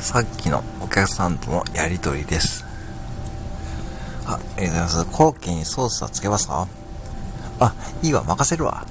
さっきのお客さんとのやりとりです。あ、ありがとうございます。後期にソースはつけますか？あ、いいわ、任せるわ。